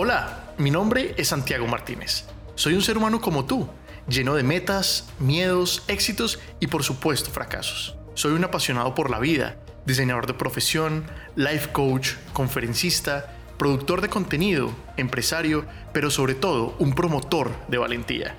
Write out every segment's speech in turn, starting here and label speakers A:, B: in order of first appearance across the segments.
A: Hola, mi nombre es Santiago Martínez. Soy un ser humano como tú, lleno de metas, miedos, éxitos y por supuesto fracasos. Soy un apasionado por la vida, diseñador de profesión, life coach, conferencista, productor de contenido, empresario, pero sobre todo un promotor de valentía.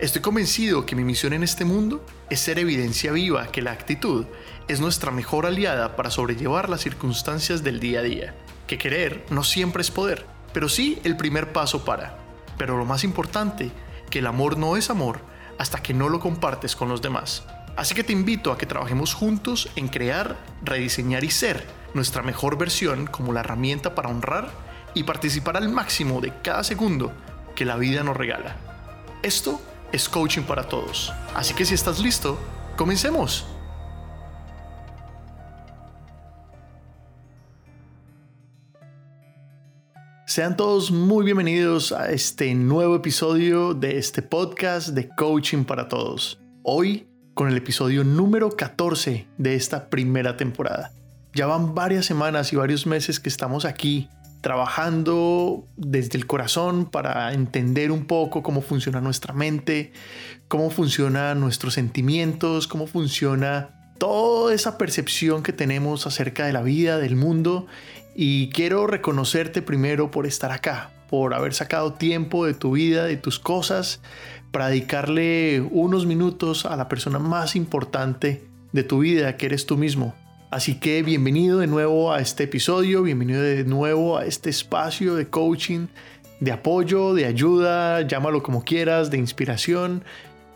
A: Estoy convencido que mi misión en este mundo es ser evidencia viva que la actitud es nuestra mejor aliada para sobrellevar las circunstancias del día a día, que querer no siempre es poder pero sí el primer paso para. Pero lo más importante, que el amor no es amor hasta que no lo compartes con los demás. Así que te invito a que trabajemos juntos en crear, rediseñar y ser nuestra mejor versión como la herramienta para honrar y participar al máximo de cada segundo que la vida nos regala. Esto es coaching para todos. Así que si estás listo, comencemos. Sean todos muy bienvenidos a este nuevo episodio de este podcast de Coaching para Todos. Hoy con el episodio número 14 de esta primera temporada. Ya van varias semanas y varios meses que estamos aquí trabajando desde el corazón para entender un poco cómo funciona nuestra mente, cómo funcionan nuestros sentimientos, cómo funciona toda esa percepción que tenemos acerca de la vida, del mundo y quiero reconocerte primero por estar acá, por haber sacado tiempo de tu vida, de tus cosas, para dedicarle unos minutos a la persona más importante de tu vida, que eres tú mismo. Así que bienvenido de nuevo a este episodio, bienvenido de nuevo a este espacio de coaching, de apoyo, de ayuda, llámalo como quieras, de inspiración.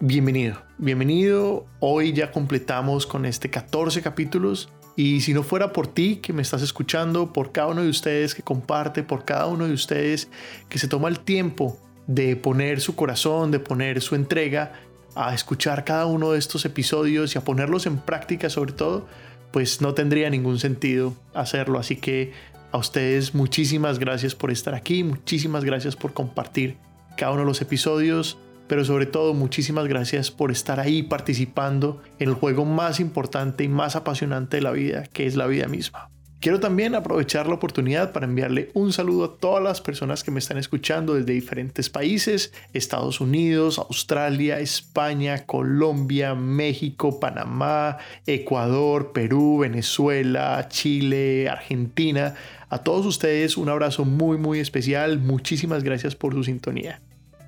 A: Bienvenido, bienvenido. Hoy ya completamos con este 14 capítulos y si no fuera por ti que me estás escuchando, por cada uno de ustedes que comparte, por cada uno de ustedes que se toma el tiempo de poner su corazón, de poner su entrega a escuchar cada uno de estos episodios y a ponerlos en práctica sobre todo, pues no tendría ningún sentido hacerlo. Así que a ustedes muchísimas gracias por estar aquí, muchísimas gracias por compartir cada uno de los episodios pero sobre todo muchísimas gracias por estar ahí participando en el juego más importante y más apasionante de la vida, que es la vida misma. Quiero también aprovechar la oportunidad para enviarle un saludo a todas las personas que me están escuchando desde diferentes países, Estados Unidos, Australia, España, Colombia, México, Panamá, Ecuador, Perú, Venezuela, Chile, Argentina. A todos ustedes un abrazo muy muy especial, muchísimas gracias por su sintonía.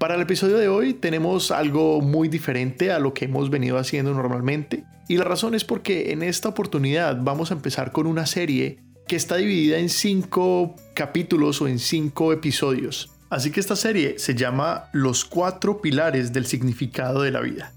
A: Para el episodio de hoy tenemos algo muy diferente a lo que hemos venido haciendo normalmente y la razón es porque en esta oportunidad vamos a empezar con una serie que está dividida en cinco capítulos o en cinco episodios. Así que esta serie se llama Los cuatro pilares del significado de la vida.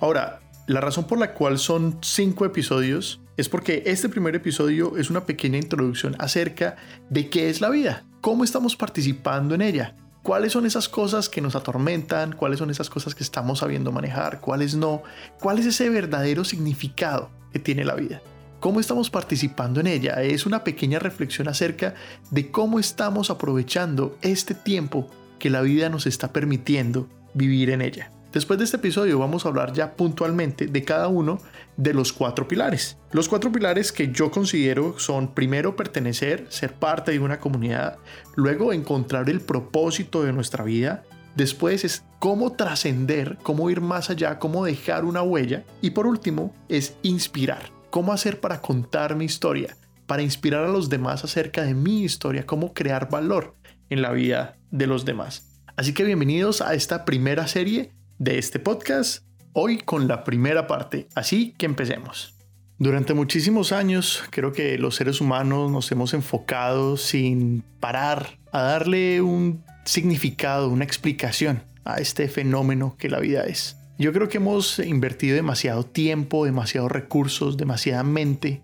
A: Ahora, la razón por la cual son cinco episodios es porque este primer episodio es una pequeña introducción acerca de qué es la vida, cómo estamos participando en ella, cuáles son esas cosas que nos atormentan, cuáles son esas cosas que estamos sabiendo manejar, cuáles no, cuál es ese verdadero significado que tiene la vida. ¿Cómo estamos participando en ella? Es una pequeña reflexión acerca de cómo estamos aprovechando este tiempo que la vida nos está permitiendo vivir en ella. Después de este episodio vamos a hablar ya puntualmente de cada uno de los cuatro pilares. Los cuatro pilares que yo considero son primero pertenecer, ser parte de una comunidad, luego encontrar el propósito de nuestra vida, después es cómo trascender, cómo ir más allá, cómo dejar una huella y por último es inspirar, cómo hacer para contar mi historia, para inspirar a los demás acerca de mi historia, cómo crear valor en la vida de los demás. Así que bienvenidos a esta primera serie de este podcast, hoy con la primera parte, así que empecemos. Durante muchísimos años creo que los seres humanos nos hemos enfocado sin parar a darle un significado, una explicación a este fenómeno que la vida es. Yo creo que hemos invertido demasiado tiempo, demasiados recursos, demasiada mente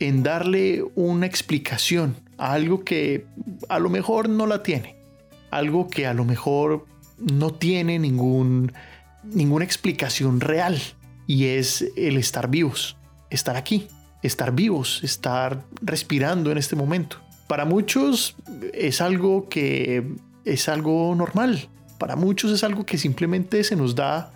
A: en darle una explicación a algo que a lo mejor no la tiene, algo que a lo mejor no tiene ningún, ninguna explicación real y es el estar vivos, estar aquí, estar vivos, estar respirando en este momento. Para muchos es algo que es algo normal, para muchos es algo que simplemente se nos da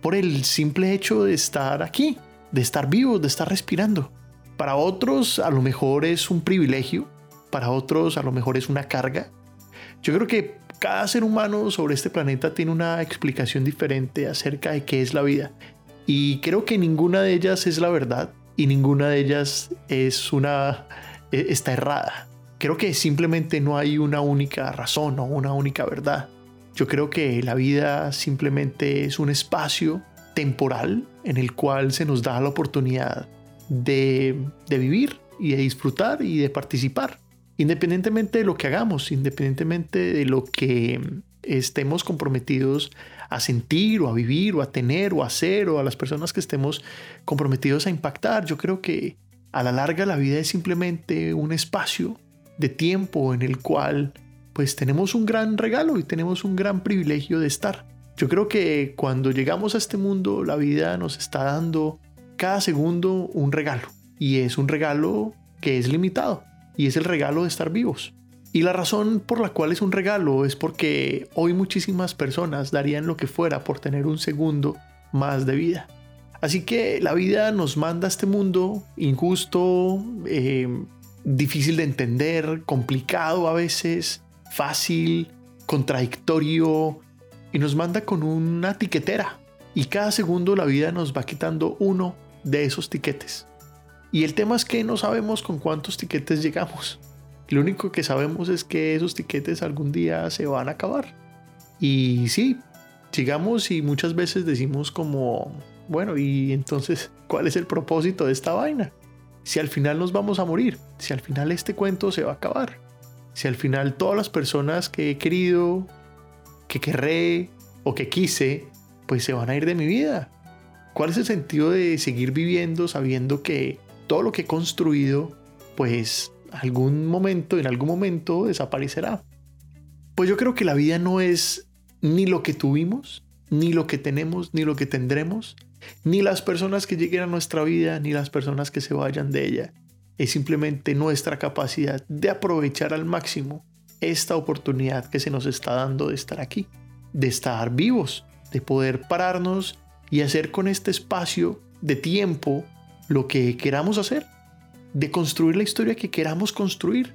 A: por el simple hecho de estar aquí, de estar vivos, de estar respirando. Para otros a lo mejor es un privilegio, para otros a lo mejor es una carga, Yo creo que cada ser humano sobre este planeta tiene una explicación diferente acerca de qué es la vida. Y creo que ninguna de ellas es la verdad y ninguna de ellas es una e, está errada. Creo que simplemente no hay una única razón o una única verdad. Yo creo que la vida simplemente es un espacio temporal en el cual se nos da la oportunidad de, de vivir y de disfrutar y de participar, independientemente de lo que hagamos, independientemente de lo que estemos comprometidos a sentir o a vivir o a tener o a hacer o a las personas que estemos comprometidos a impactar. Yo creo que a la larga la vida es simplemente un espacio de tiempo en el cual pues tenemos un gran regalo y tenemos un gran privilegio de estar. Yo creo que cuando llegamos a este mundo la vida nos está dando cada segundo un regalo y es un regalo que es limitado y es el regalo de estar vivos. Y la razón por la cual es un regalo es porque hoy muchísimas personas darían lo que fuera por tener un segundo más de vida. Así que la vida nos manda a este mundo injusto, eh, difícil de entender, complicado a veces, fácil, contradictorio, y nos manda con una tiquetera. Y cada segundo la vida nos va quitando uno de esos tiquetes. Y el tema es que no sabemos con cuántos tiquetes llegamos. Lo único que sabemos es que esos tiquetes algún día se van a acabar. Y sí, llegamos y muchas veces decimos como, bueno, y entonces, ¿cuál es el propósito de esta vaina? Si al final nos vamos a morir, si al final este cuento se va a acabar, si al final todas las personas que he querido, que querré o que quise, pues se van a ir de mi vida. ¿Cuál es el sentido de seguir viviendo sabiendo que todo lo que he construido, pues algún momento, en algún momento desaparecerá. Pues yo creo que la vida no es ni lo que tuvimos, ni lo que tenemos, ni lo que tendremos, ni las personas que lleguen a nuestra vida, ni las personas que se vayan de ella. Es simplemente nuestra capacidad de aprovechar al máximo esta oportunidad que se nos está dando de estar aquí, de estar vivos, de poder pararnos y hacer con este espacio de tiempo lo que queramos hacer de construir la historia que queramos construir.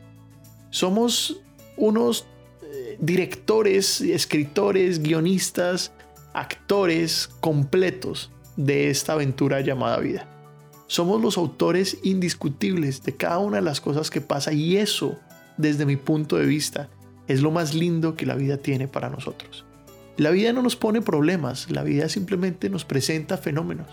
A: Somos unos eh, directores, escritores, guionistas, actores completos de esta aventura llamada vida. Somos los autores indiscutibles de cada una de las cosas que pasa y eso, desde mi punto de vista, es lo más lindo que la vida tiene para nosotros. La vida no nos pone problemas, la vida simplemente nos presenta fenómenos.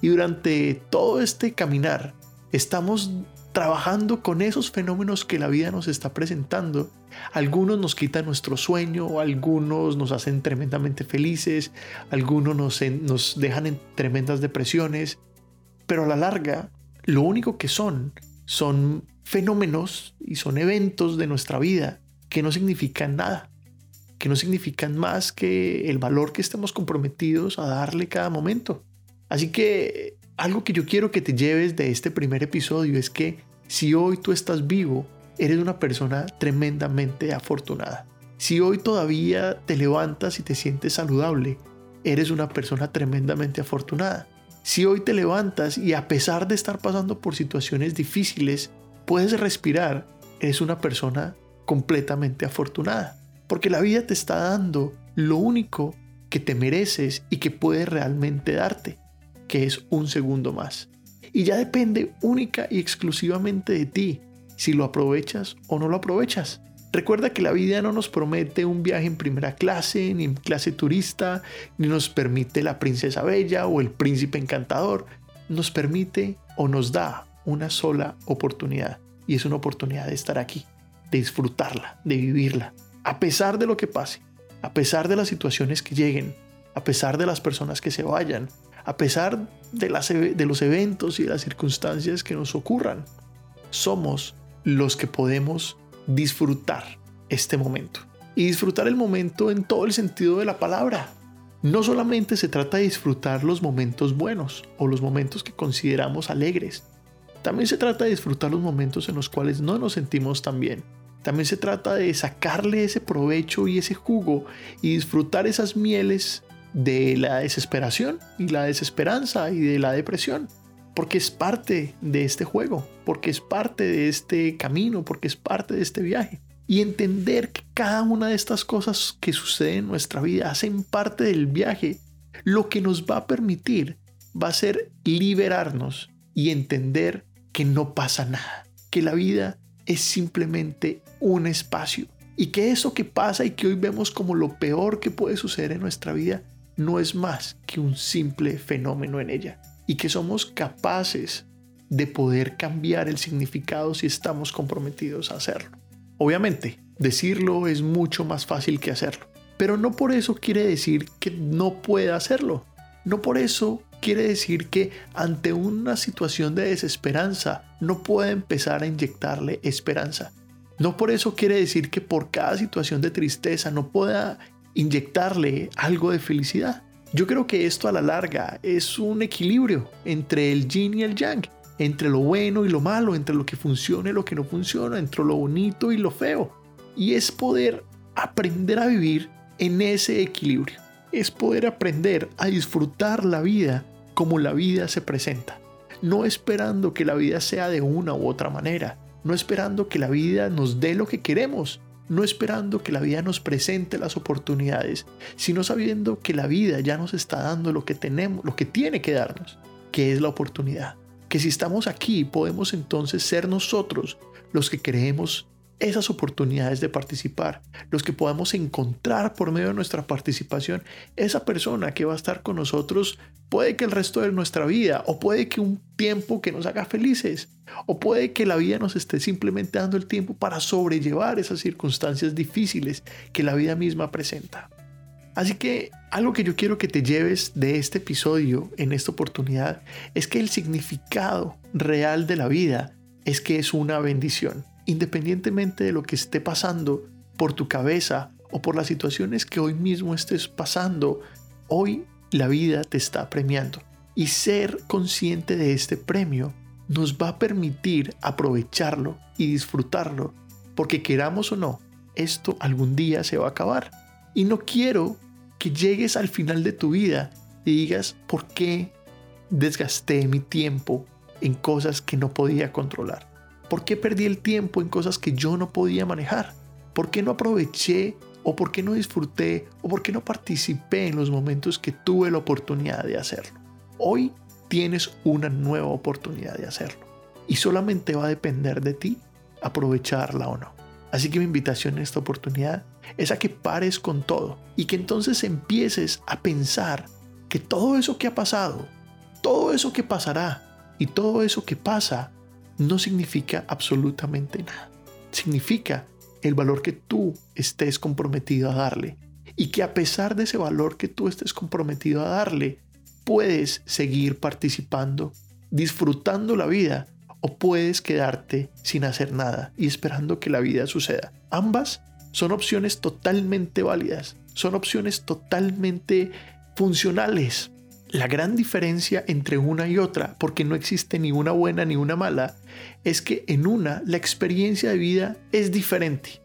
A: Y durante todo este caminar estamos trabajando con esos fenómenos que la vida nos está presentando. Algunos nos quitan nuestro sueño, algunos nos hacen tremendamente felices, algunos nos, dejan en tremendas depresiones, pero a la larga lo único que son son fenómenos y son eventos de nuestra vida que no significan nada, que no significan más que el valor que estemos comprometidos a darle cada momento. Así que algo que yo quiero que te lleves de este primer episodio es que si hoy tú estás vivo, eres una persona tremendamente afortunada. Si hoy todavía te levantas y te sientes saludable, eres una persona tremendamente afortunada. Si hoy te levantas y a pesar de estar pasando por situaciones difíciles, puedes respirar, eres una persona completamente afortunada. Porque la vida te está dando lo único que te mereces y que puede realmente darte que es un segundo más. Y ya depende única y exclusivamente de ti si lo aprovechas o no lo aprovechas. Recuerda que la vida no nos promete un viaje en primera clase, ni en clase turista, ni nos permite la princesa bella o el príncipe encantador. Nos permite o nos da una sola oportunidad. Y es una oportunidad de estar aquí, de disfrutarla, de vivirla. A pesar de lo que pase, a pesar de las situaciones que lleguen, a pesar de las personas que se vayan, a pesar de, las, de los eventos y las circunstancias que nos ocurran, somos los que podemos disfrutar este momento. Y disfrutar el momento en todo el sentido de la palabra. No solamente se trata de disfrutar los momentos buenos o los momentos que consideramos alegres. También se trata de disfrutar los momentos en los cuales no nos sentimos tan bien. También se trata de sacarle ese provecho y ese jugo y disfrutar esas mieles de la desesperación y la desesperanza y de la depresión, porque es parte de este juego, porque es parte de este camino, porque es parte de este viaje. y entender que cada una de estas cosas que suceden en nuestra vida hacen parte del viaje, lo que nos va a permitir va a ser liberarnos y entender que no pasa nada, que la vida es simplemente un espacio y que eso que pasa y que hoy vemos como lo peor que puede suceder en nuestra vida no es más que un simple fenómeno en ella y que somos capaces de poder cambiar el significado si estamos comprometidos a hacerlo. Obviamente, decirlo es mucho más fácil que hacerlo, pero no por eso quiere decir que no pueda hacerlo. No por eso quiere decir que ante una situación de desesperanza no pueda empezar a inyectarle esperanza. No por eso quiere decir que por cada situación de tristeza no pueda inyectarle algo de felicidad. Yo creo que esto a la larga es un equilibrio entre el yin y el yang, entre lo bueno y lo malo, entre lo que funciona y lo que no funciona, entre lo bonito y lo feo. Y es poder aprender a vivir en ese equilibrio. Es poder aprender a disfrutar la vida como la vida se presenta. No esperando que la vida sea de una u otra manera. No esperando que la vida nos dé lo que queremos. No esperando que la vida nos presente las oportunidades, sino sabiendo que la vida ya nos está dando lo que tenemos, lo que tiene que darnos, que es la oportunidad. Que si estamos aquí podemos entonces ser nosotros los que creemos esas oportunidades de participar, los que podamos encontrar por medio de nuestra participación esa persona que va a estar con nosotros, puede que el resto de nuestra vida, o puede que un tiempo que nos haga felices, o puede que la vida nos esté simplemente dando el tiempo para sobrellevar esas circunstancias difíciles que la vida misma presenta. Así que algo que yo quiero que te lleves de este episodio en esta oportunidad es que el significado real de la vida es que es una bendición. Independientemente de lo que esté pasando por tu cabeza o por las situaciones que hoy mismo estés pasando, hoy la vida te está premiando. Y ser consciente de este premio nos va a permitir aprovecharlo y disfrutarlo, porque queramos o no, esto algún día se va a acabar. Y no quiero que llegues al final de tu vida y digas, ¿por qué desgasté mi tiempo en cosas que no podía controlar? ¿Por qué perdí el tiempo en cosas que yo no podía manejar? ¿Por qué no aproveché o por qué no disfruté o por qué no participé en los momentos que tuve la oportunidad de hacerlo? Hoy tienes una nueva oportunidad de hacerlo y solamente va a depender de ti aprovecharla o no. Así que mi invitación en esta oportunidad es a que pares con todo y que entonces empieces a pensar que todo eso que ha pasado, todo eso que pasará y todo eso que pasa no significa absolutamente nada. Significa el valor que tú estés comprometido a darle y que a pesar de ese valor que tú estés comprometido a darle, puedes seguir participando, disfrutando la vida o puedes quedarte sin hacer nada y esperando que la vida suceda. Ambas son opciones totalmente válidas, son opciones totalmente funcionales. La gran diferencia entre una y otra, porque no existe ni una buena ni una mala, es que en una la experiencia de vida es diferente.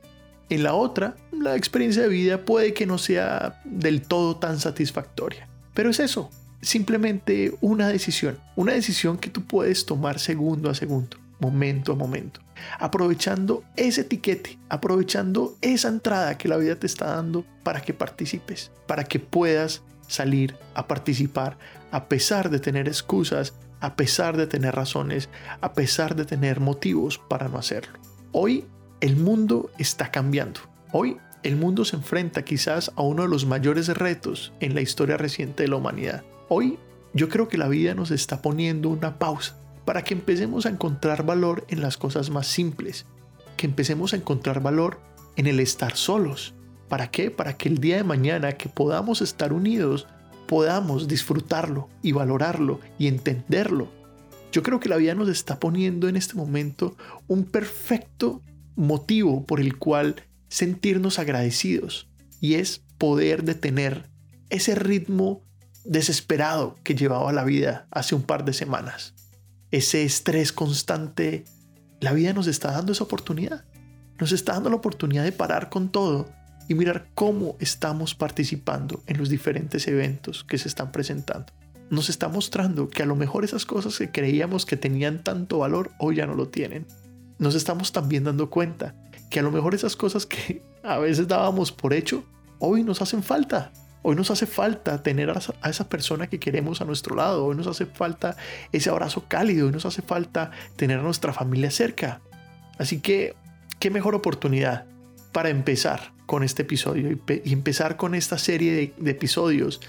A: En la otra, la experiencia de vida puede que no sea del todo tan satisfactoria. Pero es eso, simplemente una decisión, una decisión que tú puedes tomar segundo a segundo, momento a momento, aprovechando ese etiquete, aprovechando esa entrada que la vida te está dando para que participes, para que puedas salir a participar a pesar de tener excusas, a pesar de tener razones, a pesar de tener motivos para no hacerlo. Hoy el mundo está cambiando. Hoy el mundo se enfrenta quizás a uno de los mayores retos en la historia reciente de la humanidad. Hoy yo creo que la vida nos está poniendo una pausa para que empecemos a encontrar valor en las cosas más simples, que empecemos a encontrar valor en el estar solos. ¿Para qué? Para que el día de mañana que podamos estar unidos, podamos disfrutarlo y valorarlo y entenderlo. Yo creo que la vida nos está poniendo en este momento un perfecto motivo por el cual sentirnos agradecidos y es poder detener ese ritmo desesperado que llevaba la vida hace un par de semanas. Ese estrés constante, la vida nos está dando esa oportunidad. Nos está dando la oportunidad de parar con todo y mirar cómo estamos participando en los diferentes eventos que se están presentando. Nos está mostrando que a lo mejor esas cosas que creíamos que tenían tanto valor hoy ya no lo tienen. Nos estamos también dando cuenta que a lo mejor esas cosas que a veces dábamos por hecho, hoy nos hacen falta. Hoy nos hace falta tener a esa persona que queremos a nuestro lado. Hoy nos hace falta ese abrazo cálido. Hoy nos hace falta tener a nuestra familia cerca. Así que, qué mejor oportunidad para empezar con este episodio y, empezar con esta serie de episodios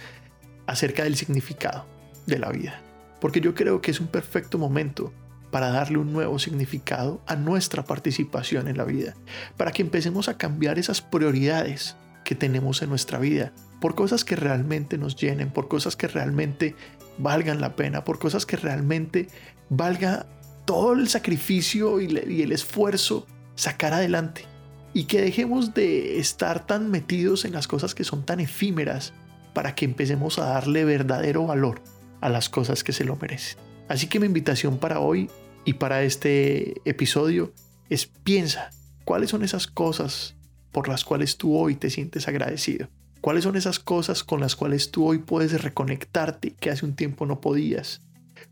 A: acerca del significado de la vida. Porque yo creo que es un perfecto momento para darle un nuevo significado a nuestra participación en la vida. Para que empecemos a cambiar esas prioridades que tenemos en nuestra vida por cosas que realmente nos llenen, por cosas que realmente valgan la pena, por cosas que realmente valga todo el sacrificio y, el esfuerzo sacar adelante. Y que dejemos de estar tan metidos en las cosas que son tan efímeras para que empecemos a darle verdadero valor a las cosas que se lo merecen. Así que mi invitación para hoy y para este episodio es piensa cuáles son esas cosas por las cuales tú hoy te sientes agradecido. ¿Cuáles son esas cosas con las cuales tú hoy puedes reconectarte que hace un tiempo no podías?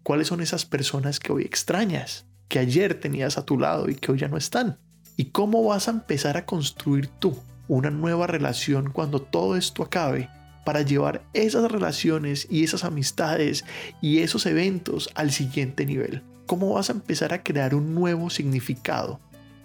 A: ¿Cuáles son esas personas que hoy extrañas, que ayer tenías a tu lado y que hoy ya no están? ¿Y cómo vas a empezar a construir tú una nueva relación cuando todo esto acabe para llevar esas relaciones y esas amistades y esos eventos al siguiente nivel? ¿Cómo vas a empezar a crear un nuevo significado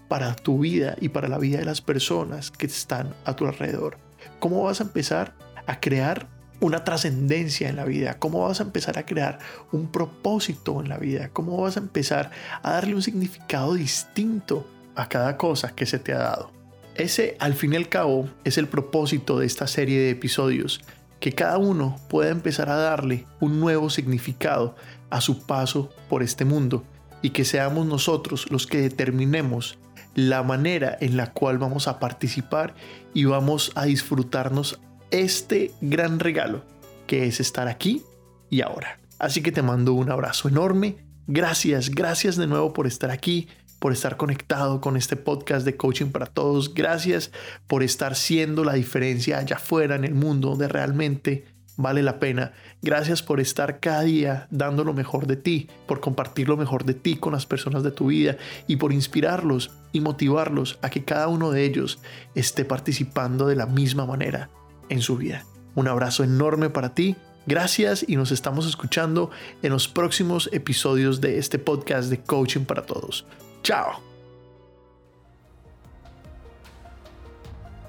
A: para tu vida y para la vida de las personas que están a tu alrededor? ¿Cómo vas a empezar a crear una trascendencia en la vida? ¿Cómo vas a empezar a crear un propósito en la vida? ¿Cómo vas a empezar a darle un significado distinto a cada cosa que se te ha dado? Ese, al fin y al cabo, es el propósito de esta serie de episodios, que cada uno pueda empezar a darle un nuevo significado a su paso por este mundo y que seamos nosotros los que determinemos la manera en la cual vamos a participar y vamos a disfrutarnos este gran regalo que es estar aquí y ahora. Así que te mando un abrazo enorme. Gracias, gracias de nuevo por estar aquí, por estar conectado con este podcast de coaching para todos. Gracias por estar siendo la diferencia allá afuera en el mundo donde realmente vale la pena. Gracias por estar cada día dando lo mejor de ti, por compartir lo mejor de ti con las personas de tu vida y por inspirarlos y motivarlos a que cada uno de ellos esté participando de la misma manera en su vida. Un abrazo enorme para ti. Gracias y nos estamos escuchando en los próximos episodios de este podcast de Coaching para Todos. Chao.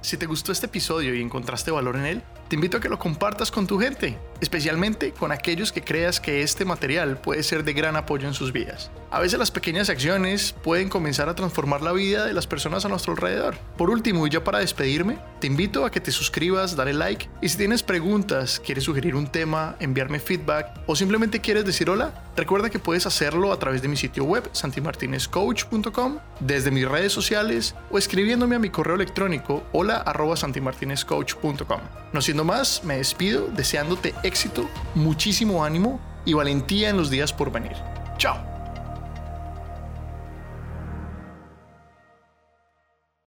A: Si te gustó este episodio y encontraste valor en él, te invito a que lo compartas con tu gente, especialmente con aquellos que creas que este material puede ser de gran apoyo en sus vidas. A veces las pequeñas acciones pueden comenzar a transformar la vida de las personas a nuestro alrededor. Por último, y ya para despedirme, te invito a que te suscribas, dale like y si tienes preguntas, quieres sugerir un tema, enviarme feedback o simplemente quieres decir hola, recuerda que puedes haciendo a través de mi sitio web santimartinezcoach.com, desde mis redes sociales o escribiéndome a mi correo electrónico hola santimartinezcoach.com. No siendo más, me despido deseándote éxito, muchísimo ánimo y valentía en los días por venir. Chao.